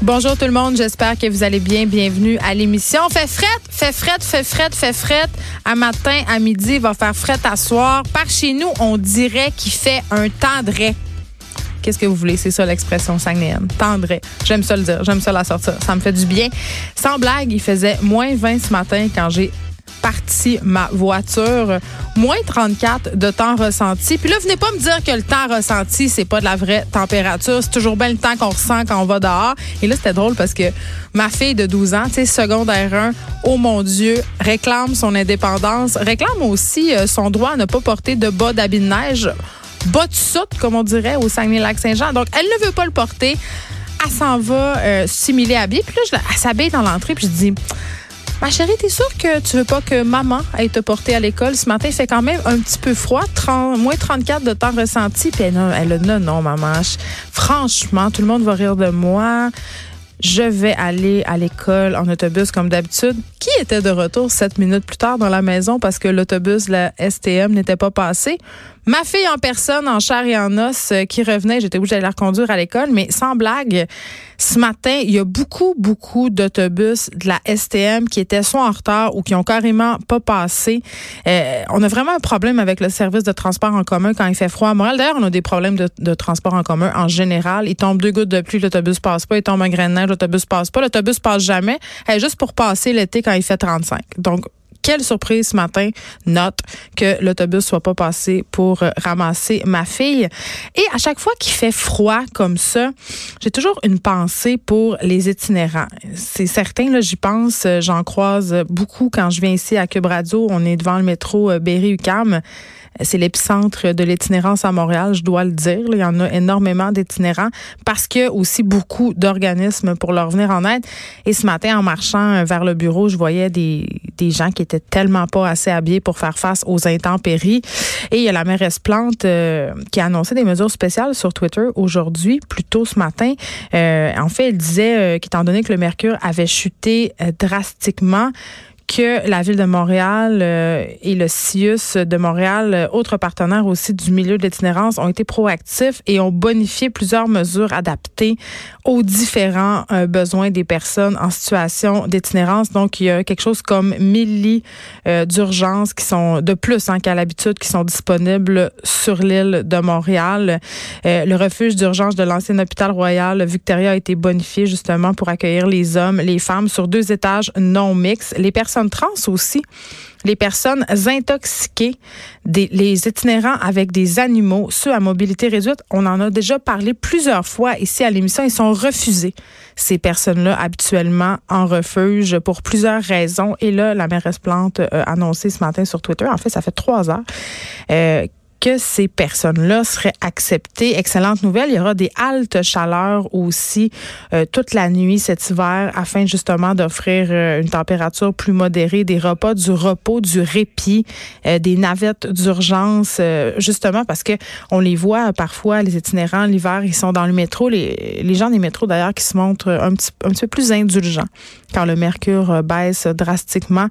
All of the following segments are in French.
Bonjour tout le monde, j'espère que vous allez bien. Bienvenue à l'émission. Fait fret, fait fret, fait fret, fait fret. À matin, à midi, il va faire fret à soir. Par chez nous, on dirait qu'il fait un tendret. Qu'est-ce que vous voulez? C'est ça l'expression sangnéenne. Tendret. J'aime ça le dire. J'aime ça la sortir. Ça me fait du bien. Sans blague, il faisait moins 20 ce matin quand j'ai parti ma voiture. Moins 34 de temps ressenti. Puis là, venez pas me dire que le temps ressenti, c'est pas de la vraie température. C'est toujours bien le temps qu'on ressent quand on va dehors. Et là, c'était drôle parce que ma fille de 12 ans, tu sais, secondaire 1, oh mon Dieu, réclame son indépendance, réclame aussi euh, son droit à ne pas porter de bas d'habit de neige, bas de soute, comme on dirait, au Saguenay-Lac-Saint-Jean. Donc, elle ne veut pas le porter. Elle s'en va euh, simuler habillée. Puis là, je, elle s'habille dans l'entrée. Puis je dis... Ma chérie, t'es sûre que tu veux pas que maman aille te porter à l'école? Ce matin? Fait quand même un petit peu froid, 30, moins 34 de temps ressenti. Puis elle, elle non, non, maman. franchement, tout le monde va rire de moi. Je vais aller à l'école en autobus comme d'habitude. Qui était de retour sept minutes plus tard dans la maison parce que l'autobus, la STM, n'était pas passé? Ma fille en personne, en chair et en os, euh, qui revenait, j'étais obligée d'aller la reconduire à l'école, mais sans blague, ce matin, il y a beaucoup, beaucoup d'autobus de la STM qui étaient soit en retard ou qui ont carrément pas passé. Euh, on a vraiment un problème avec le service de transport en commun quand il fait froid à Montréal. D'ailleurs, on a des problèmes de, transport en commun en général. Il tombe deux gouttes de pluie, l'autobus passe pas. Il tombe un grain de neige, l'autobus passe pas. L'autobus passe jamais. juste pour passer l'été quand il fait 35. Donc, quelle surprise ce matin, note que l'autobus soit pas passé pour euh, ramasser ma fille. Et à chaque fois qu'il fait froid comme ça, j'ai toujours une pensée pour les itinérants. C'est certain, là, j'y pense, euh, j'en croise beaucoup quand je viens ici à Cube On est devant le métro euh, Berry-UQAM. C'est l'épicentre de l'itinérance à Montréal, je dois le dire. Il y en a énormément d'itinérants parce qu'il y a aussi beaucoup d'organismes pour leur venir en aide. Et ce matin, en marchant vers le bureau, je voyais des, des gens qui étaient tellement pas assez habillés pour faire face aux intempéries. Et il y a la mairesse Plante euh, qui a annoncé des mesures spéciales sur Twitter aujourd'hui, plus tôt ce matin. Euh, en fait, elle disait euh, qu'étant donné que le mercure avait chuté drastiquement, que la ville de Montréal euh, et le CIUS de Montréal, euh, autres partenaires aussi du milieu de ont été proactifs et ont bonifié plusieurs mesures adaptées aux différents euh, besoins des personnes en situation d'itinérance. Donc, il y a quelque chose comme 1000 lits d'urgence qui sont de plus hein, qu'à l'habitude, qui sont disponibles sur l'île de Montréal. le refuge d'urgence de l'ancien hôpital royal Victoria a été bonifié justement pour accueillir les hommes, les femmes sur deux étages non mixtes. Les personnes trans aussi, les personnes intoxiquées, les itinérants avec des animaux, ceux à mobilité réduite. On en a déjà parlé plusieurs fois ici à l'émission. Ils sont refusés, ces personnes-là, habituellement en refuge pour plusieurs raisons. Et là, la mairesse Plante a annoncé ce matin sur Twitter, en fait, ça fait trois heures, euh, que ces personnes-là seraient acceptées. Excellente nouvelle, il y aura des haltes chaleur aussi euh, toute la nuit cet hiver afin justement d'offrir euh, une température plus modérée, des repas, du repos, du répit, euh, des navettes d'urgence, justement parce que on les voit parfois, les itinérants, l'hiver, ils sont dans le métro, les, les gens des métros d'ailleurs qui se montrent un petit, un petit peu plus indulgents quand le mercure baisse drastiquement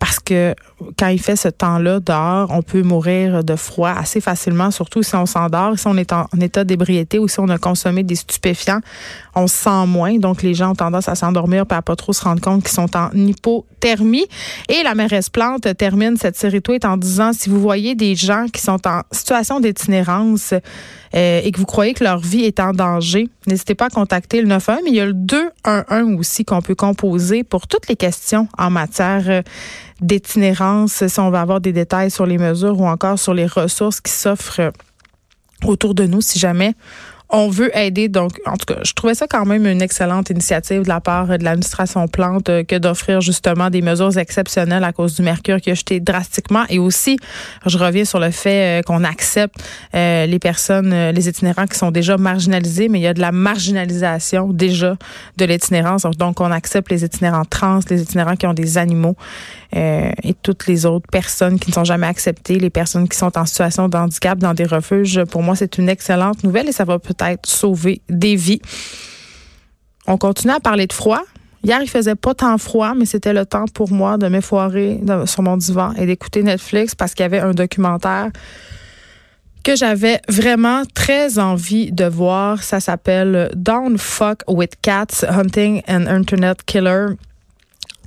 parce que quand il fait ce temps-là dehors, on peut mourir de froid assez facilement, surtout si on s'endort, si on est en, état d'ébriété ou si on a consommé des stupéfiants, on se sent moins. Donc, les gens ont tendance à s'endormir et à pas trop se rendre compte qu'ils sont en hypothermie. Et la mairesse Plante termine cette série tweet en disant, si vous voyez des gens qui sont en situation d'itinérance euh, et que vous croyez que leur vie est en danger, n'hésitez pas à contacter le 91, mais il y a le 211 aussi qu'on peut composer pour toutes les questions en matière euh, d'itinérance, si on va avoir des détails sur les mesures ou encore sur les ressources qui s'offrent autour de nous si jamais on veut aider. Donc, en tout cas, je trouvais ça quand même une excellente initiative de la part de l'administration Plante euh, que d'offrir justement des mesures exceptionnelles à cause du mercure qui a jeté drastiquement. Et aussi, je reviens sur le fait euh, qu'on accepte euh, les personnes, les itinérants qui sont déjà marginalisés, mais il y a de la marginalisation déjà de l'itinérance. Donc, on accepte les itinérants trans, les itinérants qui ont des animaux et toutes les autres personnes qui ne sont jamais acceptées, les personnes qui sont en situation de handicap dans des refuges. Pour moi, c'est une excellente nouvelle et ça va peut être sauver des vies. On continue à parler de froid. Hier, il faisait pas tant froid, mais c'était le temps pour moi de m'effoirer sur mon divan et d'écouter Netflix parce qu'il y avait un documentaire que j'avais vraiment très envie de voir. Ça s'appelle Don't Fuck with Cats, Hunting an Internet Killer.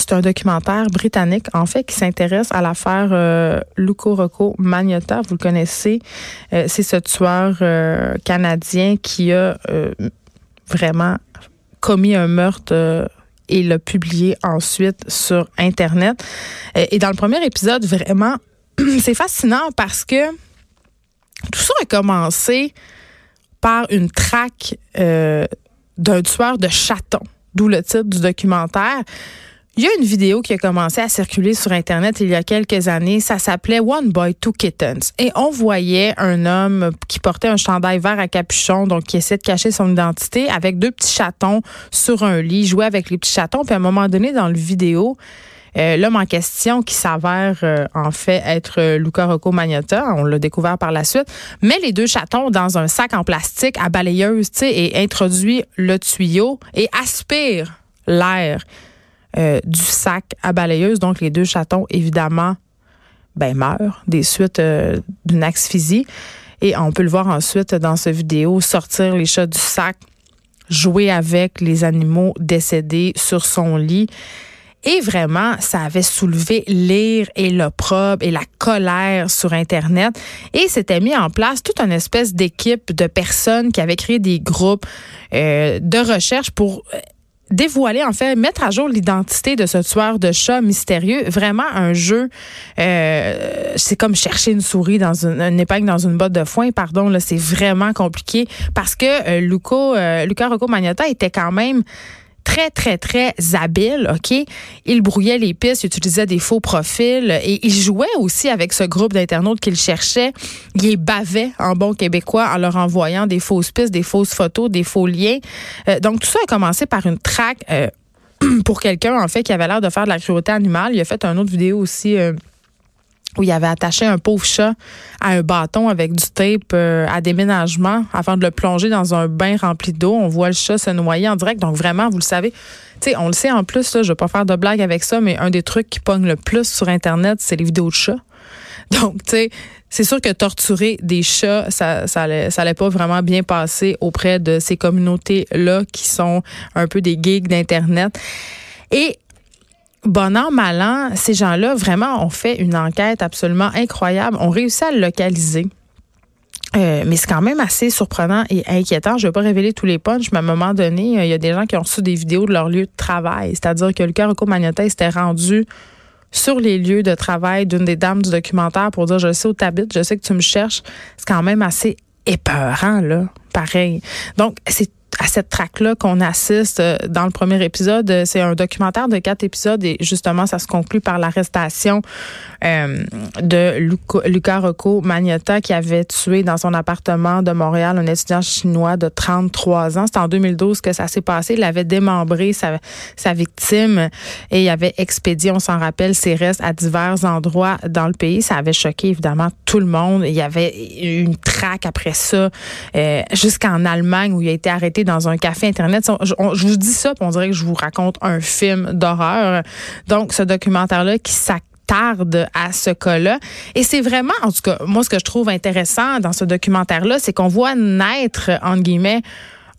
C'est un documentaire britannique, en fait, qui s'intéresse à l'affaire euh, Luco Rocco Magnotta. Vous le connaissez. Euh, c'est ce tueur euh, canadien qui a euh, vraiment commis un meurtre et l'a publié ensuite sur Internet. Et dans le premier épisode, vraiment, c'est fascinant parce que tout ça a commencé par une traque d'un tueur de chatons, d'où le titre du documentaire. Il y a une vidéo qui a commencé à circuler sur Internet il y a quelques années. Ça s'appelait One Boy, Two Kittens. Et on voyait un homme qui portait un chandail vert à capuchon, donc qui essaie de cacher son identité, avec deux petits chatons sur un lit, jouait avec les petits chatons. Puis à un moment donné, dans le vidéo, euh, l'homme en question, qui s'avère euh, en fait être euh, Luca Rocco Magnotta, on l'a découvert par la suite, met les deux chatons dans un sac en plastique à balayeuse, tu sais, et introduit le tuyau et aspire l'air euh, du sac à balayeuse. Donc les deux chatons, évidemment, ben meurent des suites euh, d'une asphyxie. Et on peut le voir ensuite dans ce vidéo sortir les chats du sac, jouer avec les animaux décédés sur son lit. Et vraiment, ça avait soulevé l'ire et l'opprobre et la colère sur Internet. Et s'était mis en place toute une espèce d'équipe de personnes qui avaient créé des groupes euh, de recherche pour dévoiler, en fait, mettre à jour l'identité de ce tueur de chat mystérieux. Vraiment un jeu, euh, c'est comme chercher une souris dans une, une, épingle dans une botte de foin, pardon, là, c'est vraiment compliqué parce que euh, Luco, euh, Luca Rocco Magnotta était quand même très, très, très habile, OK? Il brouillait les pistes, il utilisait des faux profils et il jouait aussi avec ce groupe d'internautes qu'il cherchait. Il les bavait en bon québécois en leur envoyant des fausses pistes, des fausses photos, des faux liens. Euh, donc, tout ça a commencé par une traque euh, pour quelqu'un, en fait, qui avait l'air de faire de la cruauté animale. Il a fait une autre vidéo aussi... Euh, où il avait attaché un pauvre chat à un bâton avec du tape euh, à déménagement afin de le plonger dans un bain rempli d'eau. On voit le chat se noyer en direct. Donc vraiment, vous le savez, tu sais, on le sait en plus, là, je vais pas faire de blague avec ça, mais un des trucs qui pogne le plus sur Internet, c'est les vidéos de chats. Donc, tu sais, c'est sûr que torturer des chats, ça, ça ça pas vraiment bien passer auprès de ces communautés-là qui sont un peu des geeks d'Internet. Et bon an, mal an, ces gens-là, vraiment, ont fait une enquête absolument incroyable. On réussi à le localiser. Euh, mais c'est quand même assez surprenant et inquiétant. Je ne vais pas révéler tous les punchs, mais à un moment donné, euh, il y a des gens qui ont reçu des vidéos de leur lieu de travail. C'est-à-dire que Lucas Rocco Magnotta s'était rendu sur les lieux de travail d'une des dames du documentaire pour dire je sais où tu habites, je sais que tu me cherches. C'est quand même assez épeurant, là. Pareil. Donc, c'est à cette traque-là qu'on assiste euh, dans le premier épisode. Euh, c'est un documentaire de quatre épisodes et justement, ça se conclut par l'arrestation euh, de Luca Rocco Magnotta qui avait tué dans son appartement de Montréal un étudiant chinois de 33 ans. C'est en 2012 que ça s'est passé. Il avait démembré sa, sa victime et il avait expédié, on s'en rappelle, ses restes à divers endroits dans le pays. Ça avait choqué évidemment tout le monde. Il y avait une traque après ça jusqu'en Allemagne où il a été arrêté dans un café Internet. Je, vous dis ça, on dirait que je vous raconte un film d'horreur. Donc, ce documentaire-là qui s'attarde à ce cas-là. Et c'est vraiment, en tout cas, moi, ce que je trouve intéressant dans ce documentaire-là, c'est qu'on voit naître, entre guillemets,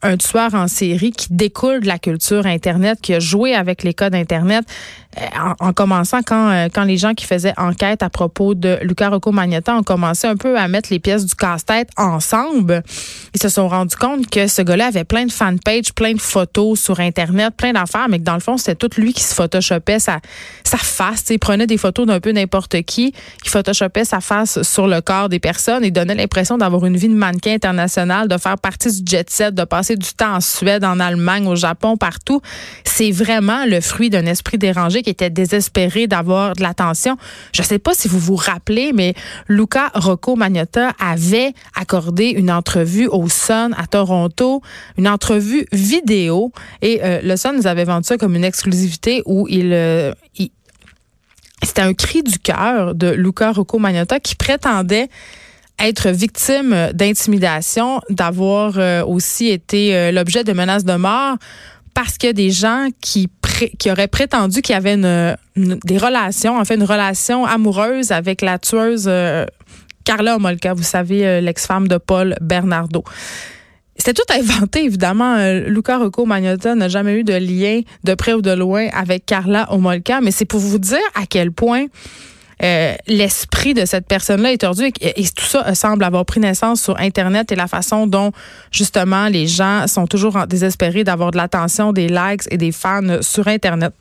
un tueur en série qui découle de la culture Internet, qui a joué avec les codes Internet, en, en, commençant quand, euh, quand les gens qui faisaient enquête à propos de Luca Rocco Magnotta ont commencé un peu à mettre les pièces du casse-tête ensemble, ils se sont rendus compte que ce gars-là avait plein de fanpages, plein de photos sur Internet, plein d'affaires, mais que dans le fond, c'était tout lui qui se photoshopait sa, sa face. Il prenait des photos d'un peu n'importe qui, qui photoshopait sa face sur le corps des personnes et donnait l'impression d'avoir une vie de mannequin international, de faire partie du jet set, de passer du temps en Suède, en Allemagne, au Japon, partout. C'est vraiment le fruit d'un esprit dérangé qui était désespéré d'avoir de l'attention. Je ne sais pas si vous vous rappelez, mais Luca Rocco Magnotta avait accordé une entrevue au Sun à Toronto, une entrevue vidéo. Et euh, le Sun nous avait vendu ça comme une exclusivité où il, euh, il c'était un cri du cœur de Luca Rocco Magnotta qui prétendait être victime d'intimidation, d'avoir euh, aussi été l'objet de menaces de mort parce a des gens qui, qui auraient prétendu qu'il y avait des relations, en fait, une relation amoureuse avec la tueuse euh, Carla Omolka, vous savez, euh, l'ex-femme de Paul Bernardo. C'était tout inventé, évidemment. Euh, Luca Rocco Magnotta n'a jamais eu de lien de près ou de loin avec Carla Omolka, mais c'est pour vous dire à quel point euh, l'esprit de cette personne-là est tordu et, tout ça semble avoir pris naissance sur Internet et la façon dont, justement, les gens sont toujours désespérés d'avoir de l'attention, des likes et des fans sur Internet.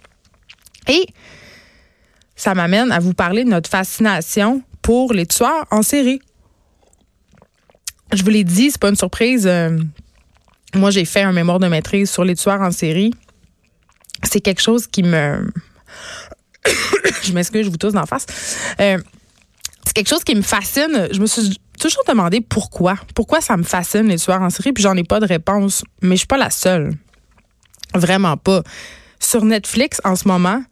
Et ça m'amène à vous parler de notre fascination pour les tueurs en série. Je vous l'ai dit, c'est pas une surprise. Euh, moi, j'ai fait un mémoire de maîtrise sur les tueurs en série. C'est quelque chose qui me je m'excuse, je vous tousse d'en face. Euh, c'est quelque chose qui me fascine. Je me suis toujours demandé pourquoi. Pourquoi ça me fascine, les tueurs en série, puis j'en ai pas de réponse. Mais je suis pas la seule. Vraiment pas. Sur Netflix, en ce moment,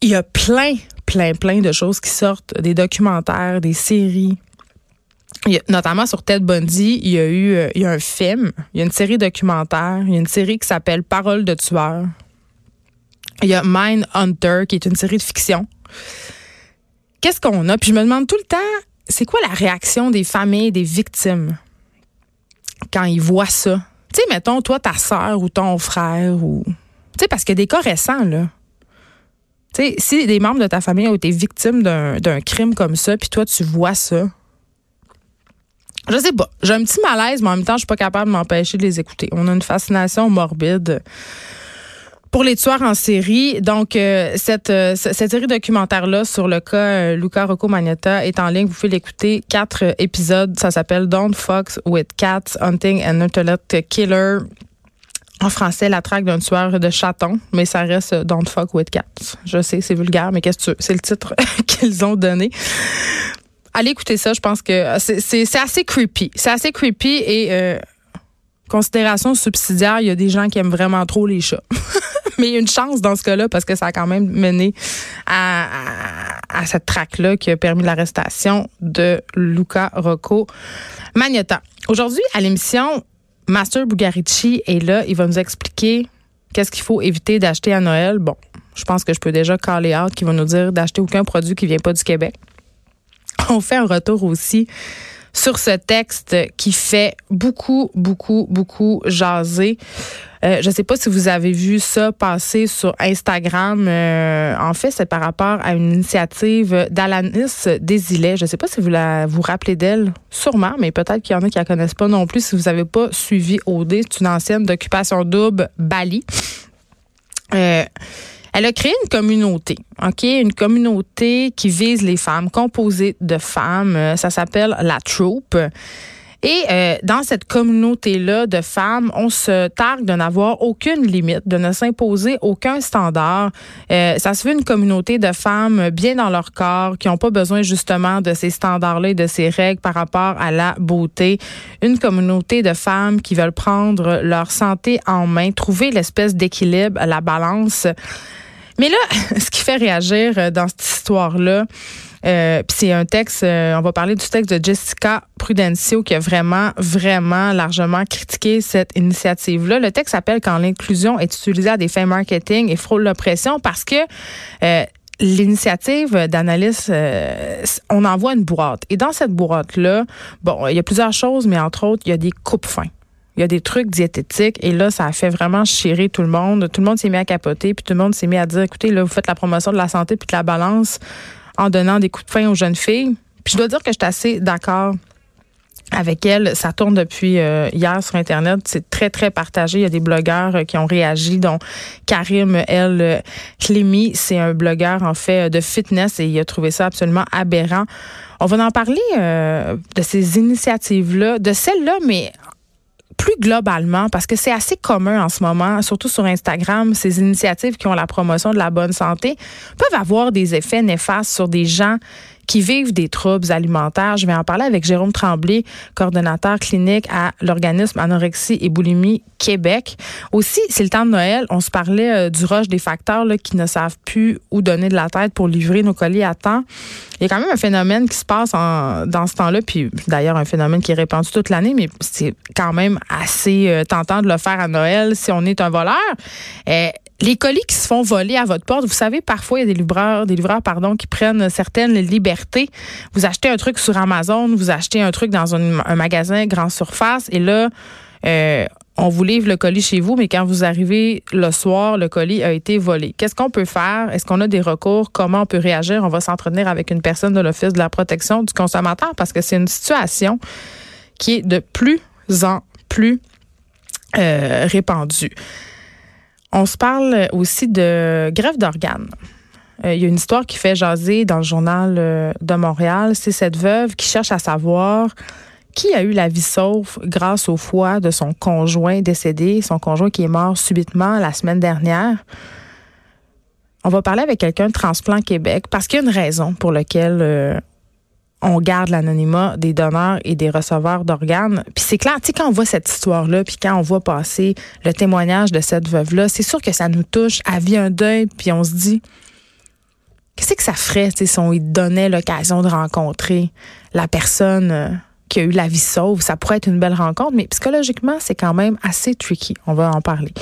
il y a plein, plein, plein de choses qui sortent, des documentaires, des séries. notamment sur Ted Bundy, il y a eu euh, il y a un film, il y a une série documentaire, il y a une série qui s'appelle Parole de tueur. Il y a Mind Hunter, qui est une série de fiction. Qu'est-ce qu'on a? Puis je me demande tout le temps, c'est quoi la réaction des familles, des victimes, quand ils voient ça? Tu sais, mettons, toi, ta soeur ou ton frère, ou. Tu sais, parce a des cas récents, là. Tu sais, si des membres de ta famille ont été victimes d'un crime comme ça, puis toi, tu vois ça. Je sais pas. J'ai un petit malaise, mais en même temps, je suis pas capable de m'empêcher de les écouter. On a une fascination morbide pour les tueurs en série. Donc, euh, cette, euh, cette série documentaire-là sur le cas euh, Luca Rocco Magnetta est en ligne. Vous pouvez l'écouter. Quatre épisodes. Ça s'appelle Don't Fox with Cats, Hunting an Internet Killer. En français, la traque d'un tueur de chatons, mais ça reste Don't Fuck with Cats. Je sais, c'est vulgaire, mais qu'est-ce que tu C'est le titre qu'ils ont donné allez écouter ça. Je pense que c'est assez creepy. C'est assez creepy et considération subsidiaire, il y a des gens qui aiment vraiment trop les chats. mais une chance dans ce cas-là parce que ça a quand même mené à, cette traque-là qui a permis l'arrestation de Luca Rocco Magnotta. Aujourd'hui, à l'émission, Master Bugarici est là. Il va nous expliquer qu'est-ce qu'il faut éviter d'acheter à Noël. Bon, je pense que je peux déjà caller out qui va nous dire d'acheter aucun produit qui vient pas du Québec. On fait un retour aussi sur ce texte qui fait beaucoup, beaucoup, beaucoup jaser. Euh, je ne sais pas si vous avez vu ça passer sur Instagram. Euh, en fait, c'est par rapport à une initiative d'Alanis Desilets. Je ne sais pas si vous vous rappelez d'elle, sûrement, mais peut-être qu'il y en a qui la connaissent pas non plus. Si vous n'avez pas suivi OD, c'est une ancienne d'occupation double Bali. Euh, elle a créé une communauté, OK? Une communauté qui vise les femmes, composée de femmes. Ça s'appelle la Troupe. Et euh, dans cette communauté-là de femmes, on se targue de n'avoir aucune limite, de ne s'imposer aucun standard. Euh, ça se fait une communauté de femmes bien dans leur corps, qui n'ont pas besoin justement de ces standards-là et de ces règles par rapport à la beauté. Une communauté de femmes qui veulent prendre leur santé en main, trouver l'espèce d'équilibre, la balance. Mais là, ce qui fait réagir euh, dans cette histoire-là, euh, puis c'est un texte, euh, on va parler du texte de Jessica Prudencio qui a vraiment, vraiment largement critiqué cette initiative-là. Le texte s'appelle Quand l'inclusion est utilisée à des fins marketing et frôle l'oppression parce que l'initiative d'analyse, on envoie une boîte. Et dans cette boîte-là, bon, il y a plusieurs choses, mais entre autres, il y a des coupes-fins il y a des trucs diététiques et là, ça a fait vraiment chier tout le monde. Tout le monde s'est mis à capoter, puis tout le monde s'est mis à dire, écoutez, là, vous faites la promotion de la santé puis de la balance en donnant des coups de frein aux jeunes filles. Puis je dois dire que je suis assez d'accord avec elle. Ça tourne depuis euh, hier sur Internet. C'est très, très partagé. Il y a des blogueurs euh, qui ont réagi, dont Karim El Klimi. C'est un blogueur, en fait, de fitness et il a trouvé ça absolument aberrant. On va en parler euh, de ces initiatives-là, de celles-là, mais plus globalement, parce que c'est assez commun en ce moment, surtout sur Instagram, ces initiatives qui ont la promotion de la bonne santé peuvent avoir des effets néfastes sur des gens qui vivent des troubles alimentaires. Je vais en parler avec Jérôme Tremblay, coordonnateur clinique à l'organisme Anorexie et Boulimie Québec. Aussi, c'est le temps de Noël. On se parlait euh, du rush des facteurs qui ne savent plus où donner de la tête pour livrer nos colis à temps. Il y a quand même un phénomène qui se passe dans ce temps-là, puis d'ailleurs un phénomène qui est répandu toute l'année, mais c'est quand même assez euh, tentant de le faire à Noël si on est un voleur. Euh, les colis qui se font voler à votre porte, vous savez, parfois, il y a des livreurs, des livreurs, pardon, qui prennent certaines libertés. Vous achetez un truc sur Amazon, vous achetez un truc dans un, magasin grand surface, et là, euh, on vous livre le colis chez vous, mais quand vous arrivez le soir, le colis a été volé. Qu'est-ce qu'on peut faire? Est-ce qu'on a des recours? Comment on peut réagir? On va s'entretenir avec une personne de l'Office de la protection du consommateur parce que c'est une situation qui est de plus en plus euh, répandue. On se parle aussi de grève d'organes. Euh, il y a une histoire qui fait jaser dans le journal euh, de Montréal. C'est cette veuve qui cherche à savoir qui a eu la vie sauve grâce au foie de son conjoint décédé, son conjoint qui est mort subitement la semaine dernière. On va parler avec quelqu'un de Transplant Québec parce qu'il y a une raison pour laquelle euh, on garde l'anonymat des donneurs et des receveurs d'organes. Puis c'est clair, tu sais, quand on voit cette histoire-là, puis quand on voit passer le témoignage de cette veuve-là, c'est sûr que ça nous touche à vie un deuil, puis on se dit, qu'est-ce que ça ferait si on lui donnait l'occasion de rencontrer la personne euh, qui a eu la vie sauve. Ça pourrait être une belle rencontre, mais psychologiquement, c'est quand même assez tricky. On va en parler.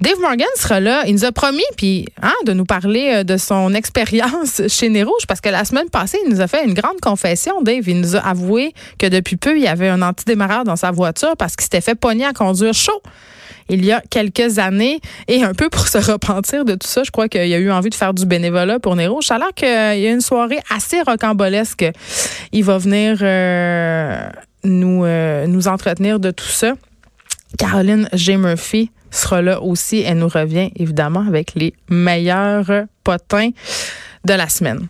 Dave Morgan sera là. Il nous a promis puis hein, de nous parler euh, de son expérience chez Nez parce que la semaine passée, il nous a fait une grande confession. Dave, il nous a avoué que depuis peu, il y avait un antidémarreur dans sa voiture parce qu'il s'était fait pogner à conduire chaud il y a quelques années. Et un peu pour se repentir de tout ça, je crois qu'il a eu envie de faire du bénévolat pour Nero. Ça a l'air qu'il y a une soirée assez rocambolesque. Il va venir euh, nous, euh, nous entretenir de tout ça. Caroline G. Murphy sera là aussi. Elle nous revient évidemment avec les meilleurs potins de la semaine.